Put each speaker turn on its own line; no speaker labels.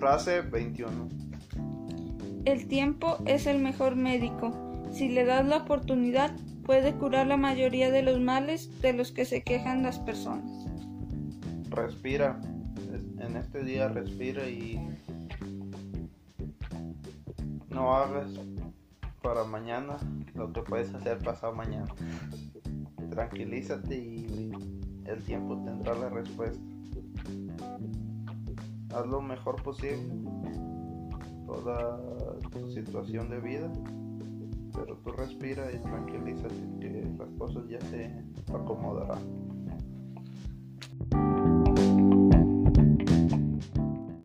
Frase 21.
El tiempo es el mejor médico. Si le das la oportunidad, puede curar la mayoría de los males de los que se quejan las personas.
Respira. En este día respira y no hagas para mañana lo que puedes hacer pasado mañana. Tranquilízate y el tiempo tendrá la respuesta. Haz lo mejor posible toda tu situación de vida, pero tú respira y tranquilízate que las cosas ya se acomodarán.